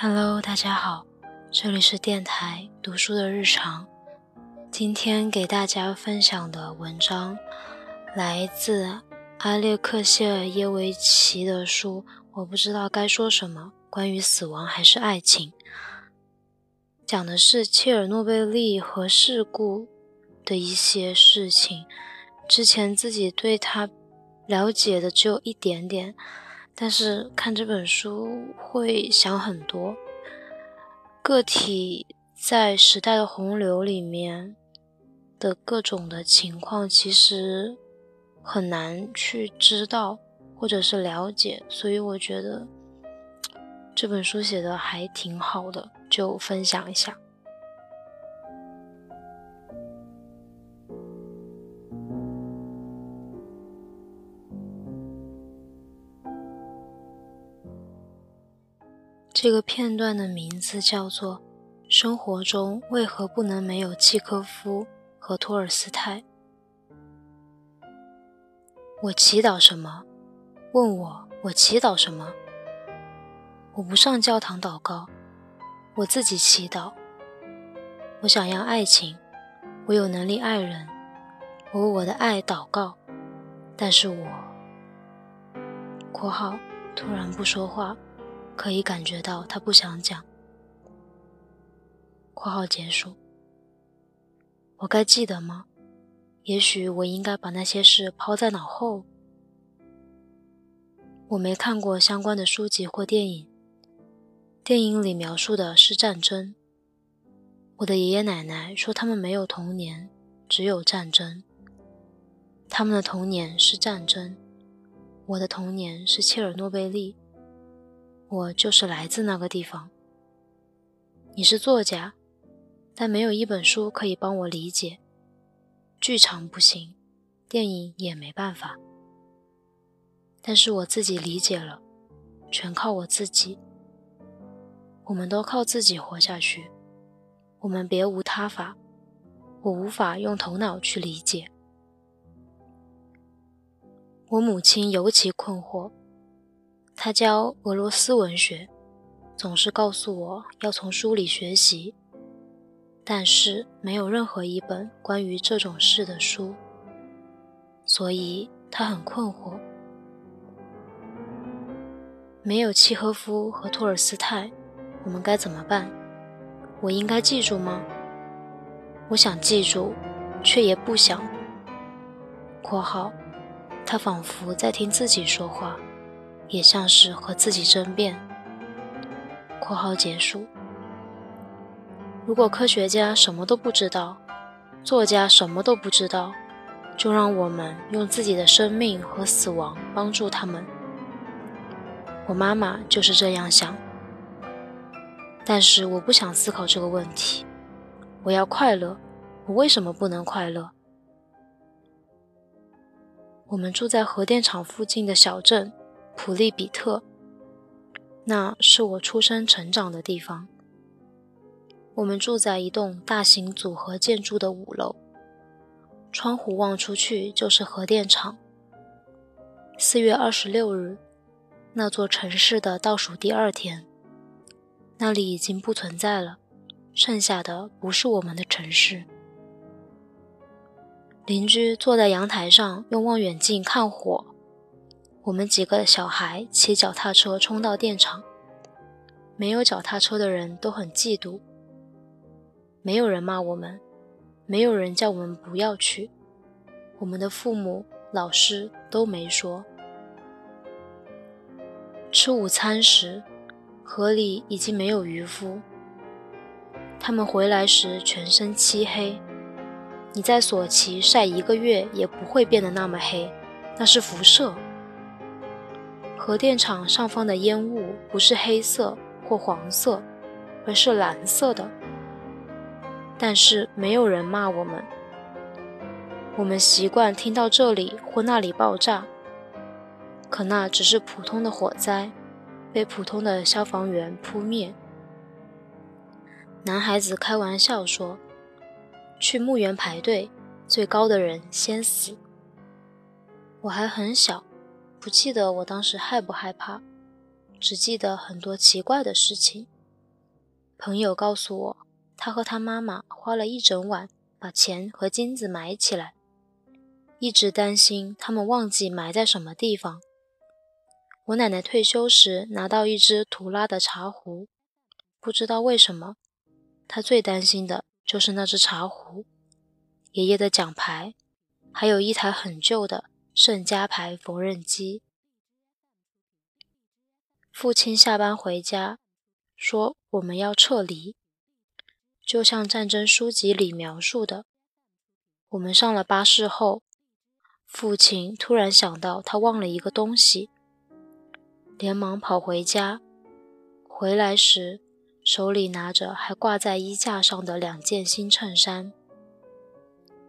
Hello，大家好，这里是电台读书的日常。今天给大家分享的文章来自阿列克谢尔耶维奇的书，我不知道该说什么，关于死亡还是爱情？讲的是切尔诺贝利核事故的一些事情。之前自己对他了解的只有一点点。但是看这本书会想很多，个体在时代的洪流里面的各种的情况，其实很难去知道或者是了解，所以我觉得这本书写的还挺好的，就分享一下。这个片段的名字叫做《生活中为何不能没有契科夫和托尔斯泰》。我祈祷什么？问我，我祈祷什么？我不上教堂祷告，我自己祈祷。我想要爱情，我有能力爱人，我为我的爱祷告。但是我（括号）突然不说话。可以感觉到他不想讲。括号结束。我该记得吗？也许我应该把那些事抛在脑后。我没看过相关的书籍或电影。电影里描述的是战争。我的爷爷奶奶说他们没有童年，只有战争。他们的童年是战争，我的童年是切尔诺贝利。我就是来自那个地方。你是作家，但没有一本书可以帮我理解。剧场不行，电影也没办法。但是我自己理解了，全靠我自己。我们都靠自己活下去，我们别无他法。我无法用头脑去理解。我母亲尤其困惑。他教俄罗斯文学，总是告诉我要从书里学习，但是没有任何一本关于这种事的书，所以他很困惑。没有契诃夫和托尔斯泰，我们该怎么办？我应该记住吗？我想记住，却也不想。（括号）他仿佛在听自己说话。也像是和自己争辩。括号结束。如果科学家什么都不知道，作家什么都不知道，就让我们用自己的生命和死亡帮助他们。我妈妈就是这样想。但是我不想思考这个问题。我要快乐。我为什么不能快乐？我们住在核电厂附近的小镇。普利比特，那是我出生成长的地方。我们住在一栋大型组合建筑的五楼，窗户望出去就是核电厂。四月二十六日，那座城市的倒数第二天，那里已经不存在了，剩下的不是我们的城市。邻居坐在阳台上，用望远镜看火。我们几个小孩骑脚踏车冲到电厂，没有脚踏车的人都很嫉妒。没有人骂我们，没有人叫我们不要去，我们的父母、老师都没说。吃午餐时，河里已经没有渔夫。他们回来时全身漆黑。你在索契晒一个月也不会变得那么黑，那是辐射。核电厂上方的烟雾不是黑色或黄色，而是蓝色的。但是没有人骂我们。我们习惯听到这里或那里爆炸，可那只是普通的火灾，被普通的消防员扑灭。男孩子开玩笑说：“去墓园排队，最高的人先死。”我还很小。不记得我当时害不害怕，只记得很多奇怪的事情。朋友告诉我，他和他妈妈花了一整晚把钱和金子埋起来，一直担心他们忘记埋在什么地方。我奶奶退休时拿到一只图拉的茶壶，不知道为什么，她最担心的就是那只茶壶。爷爷的奖牌，还有一台很旧的盛家牌缝纫机。父亲下班回家。说我们要撤离，就像战争书籍里描述的。我们上了巴士后，父亲突然想到他忘了一个东西，连忙跑回家。回来时，手里拿着还挂在衣架上的两件新衬衫。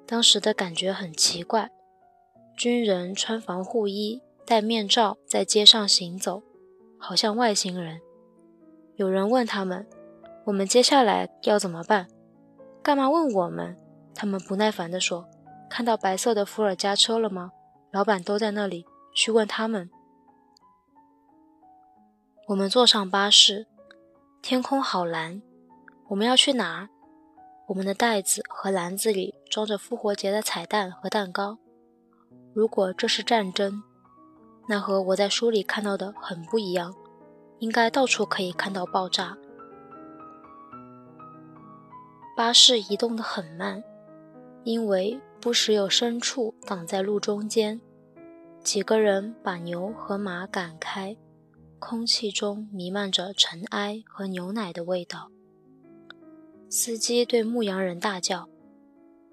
当时的感觉很奇怪，军人穿防护衣、戴面罩在街上行走，好像外星人。有人问他们：“我们接下来要怎么办？”“干嘛问我们？”他们不耐烦地说：“看到白色的伏尔加车了吗？老板都在那里，去问他们。”我们坐上巴士，天空好蓝。我们要去哪儿？我们的袋子和篮子里装着复活节的彩蛋和蛋糕。如果这是战争，那和我在书里看到的很不一样。应该到处可以看到爆炸。巴士移动得很慢，因为不时有牲畜挡在路中间。几个人把牛和马赶开，空气中弥漫着尘埃和牛奶的味道。司机对牧羊人大叫：“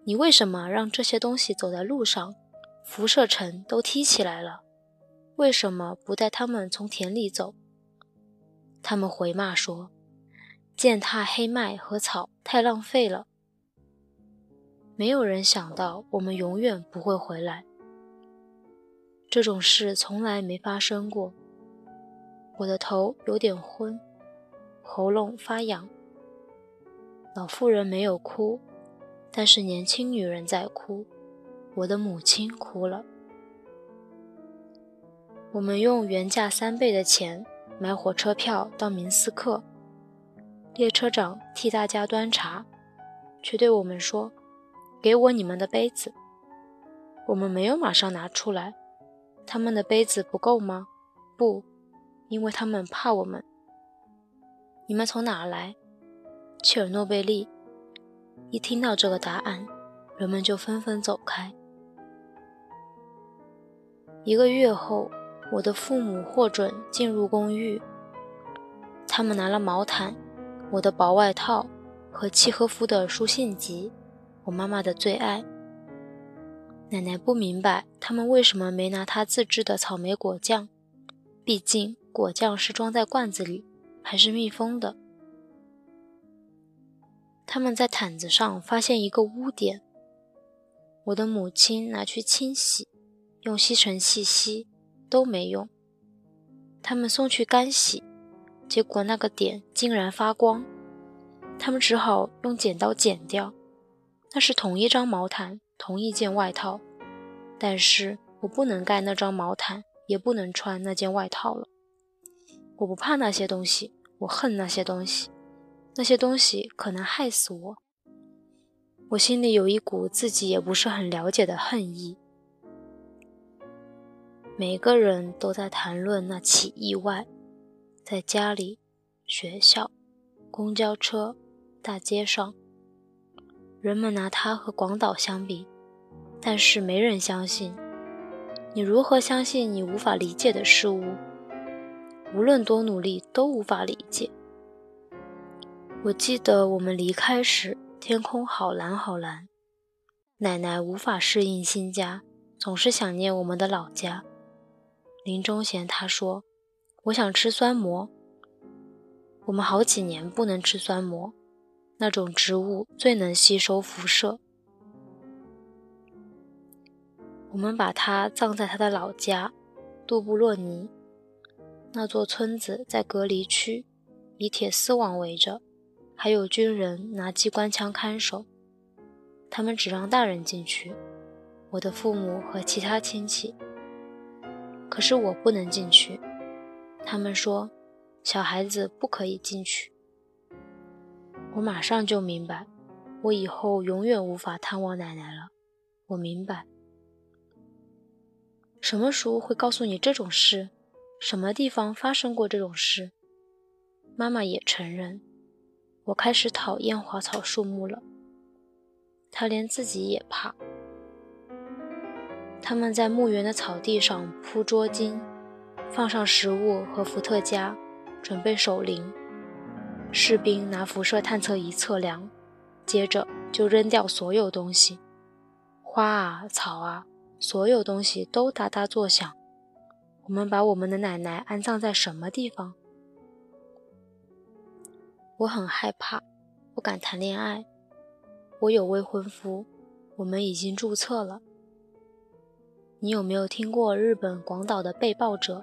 你为什么让这些东西走在路上？辐射尘都踢起来了，为什么不带他们从田里走？”他们回骂说：“践踏黑麦和草太浪费了。”没有人想到我们永远不会回来。这种事从来没发生过。我的头有点昏，喉咙发痒。老妇人没有哭，但是年轻女人在哭。我的母亲哭了。我们用原价三倍的钱。买火车票到明斯克，列车长替大家端茶，却对我们说：“给我你们的杯子。”我们没有马上拿出来。他们的杯子不够吗？不，因为他们怕我们。你们从哪儿来？切尔诺贝利。一听到这个答案，人们就纷纷走开。一个月后。我的父母获准进入公寓。他们拿了毛毯、我的薄外套和契诃夫的书信集，我妈妈的最爱。奶奶不明白他们为什么没拿她自制的草莓果酱，毕竟果酱是装在罐子里，还是密封的。他们在毯子上发现一个污点，我的母亲拿去清洗，用吸尘器吸。都没用，他们送去干洗，结果那个点竟然发光，他们只好用剪刀剪掉。那是同一张毛毯，同一件外套，但是我不能盖那张毛毯，也不能穿那件外套了。我不怕那些东西，我恨那些东西，那些东西可能害死我。我心里有一股自己也不是很了解的恨意。每个人都在谈论那起意外，在家里、学校、公交车、大街上，人们拿它和广岛相比，但是没人相信。你如何相信你无法理解的事物？无论多努力，都无法理解。我记得我们离开时，天空好蓝好蓝。奶奶无法适应新家，总是想念我们的老家。临终前，他说：“我想吃酸蘑。我们好几年不能吃酸蘑，那种植物最能吸收辐射。我们把它葬在他的老家杜布洛尼。那座村子在隔离区，以铁丝网围着，还有军人拿机关枪看守。他们只让大人进去，我的父母和其他亲戚。”可是我不能进去，他们说，小孩子不可以进去。我马上就明白，我以后永远无法探望奶奶了。我明白，什么书会告诉你这种事？什么地方发生过这种事？妈妈也承认，我开始讨厌花草树木了。她连自己也怕。他们在墓园的草地上铺桌巾，放上食物和伏特加，准备守灵。士兵拿辐射探测仪测量，接着就扔掉所有东西，花啊草啊，所有东西都哒哒作响。我们把我们的奶奶安葬在什么地方？我很害怕，不敢谈恋爱。我有未婚夫，我们已经注册了。你有没有听过日本广岛的被爆者？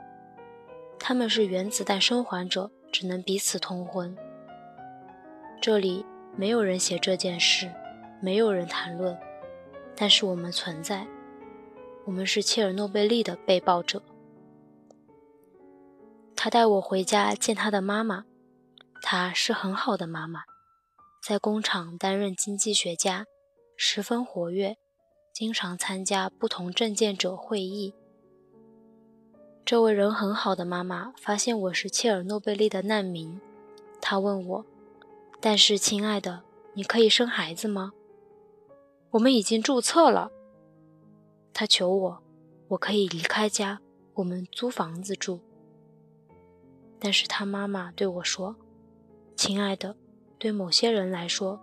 他们是原子弹生还者，只能彼此通婚。这里没有人写这件事，没有人谈论，但是我们存在。我们是切尔诺贝利的被爆者。他带我回家见他的妈妈，她是很好的妈妈，在工厂担任经济学家，十分活跃，经常参加不同政见者会议。这位人很好的妈妈发现我是切尔诺贝利的难民，她问我。但是，亲爱的，你可以生孩子吗？我们已经注册了。她求我，我可以离开家，我们租房子住。但是她妈妈对我说：“亲爱的，对某些人来说，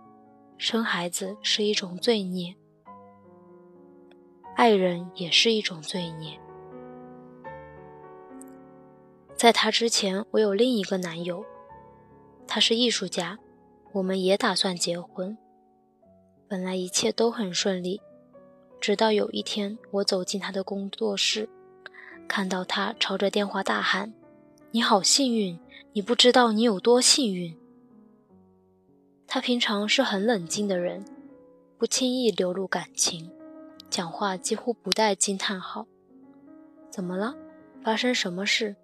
生孩子是一种罪孽，爱人也是一种罪孽。”在他之前，我有另一个男友，他是艺术家。我们也打算结婚，本来一切都很顺利，直到有一天，我走进他的工作室，看到他朝着电话大喊：“你好幸运！你不知道你有多幸运。”他平常是很冷静的人，不轻易流露感情，讲话几乎不带惊叹号。怎么了？发生什么事？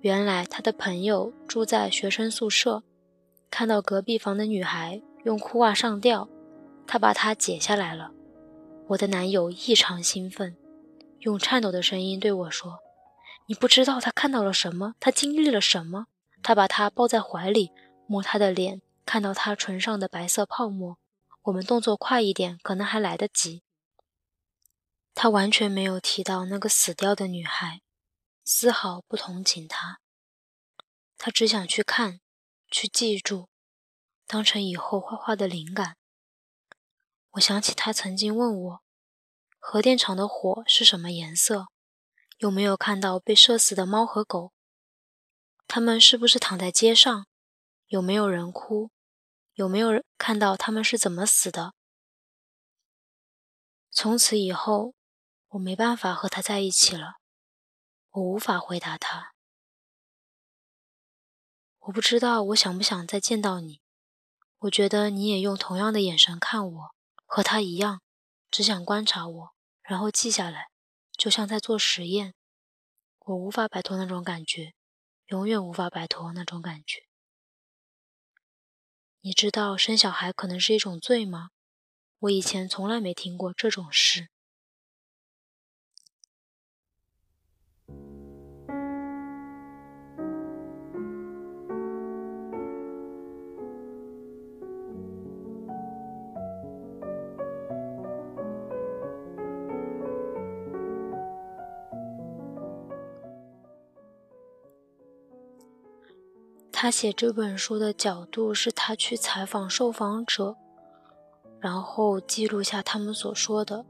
原来他的朋友住在学生宿舍。看到隔壁房的女孩用裤袜上吊，他把它解下来了。我的男友异常兴奋，用颤抖的声音对我说：“你不知道他看到了什么，他经历了什么。”他把她抱在怀里，摸她的脸，看到她唇上的白色泡沫。我们动作快一点，可能还来得及。他完全没有提到那个死掉的女孩，丝毫不同情她。他只想去看。去记住，当成以后画画的灵感。我想起他曾经问我，核电厂的火是什么颜色？有没有看到被射死的猫和狗？他们是不是躺在街上？有没有人哭？有没有人看到他们是怎么死的？从此以后，我没办法和他在一起了。我无法回答他。我不知道我想不想再见到你。我觉得你也用同样的眼神看我，和他一样，只想观察我，然后记下来，就像在做实验。我无法摆脱那种感觉，永远无法摆脱那种感觉。你知道生小孩可能是一种罪吗？我以前从来没听过这种事。他写这本书的角度是他去采访受访者，然后记录下他们所说的。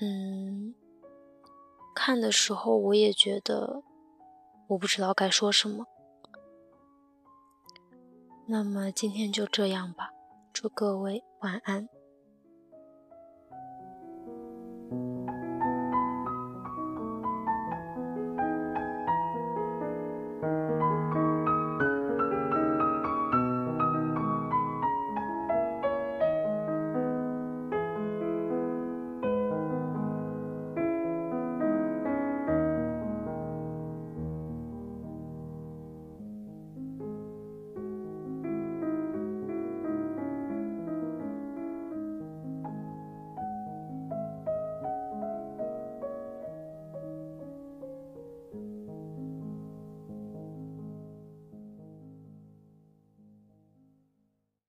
嗯，看的时候我也觉得我不知道该说什么。那么今天就这样吧，祝各位晚安。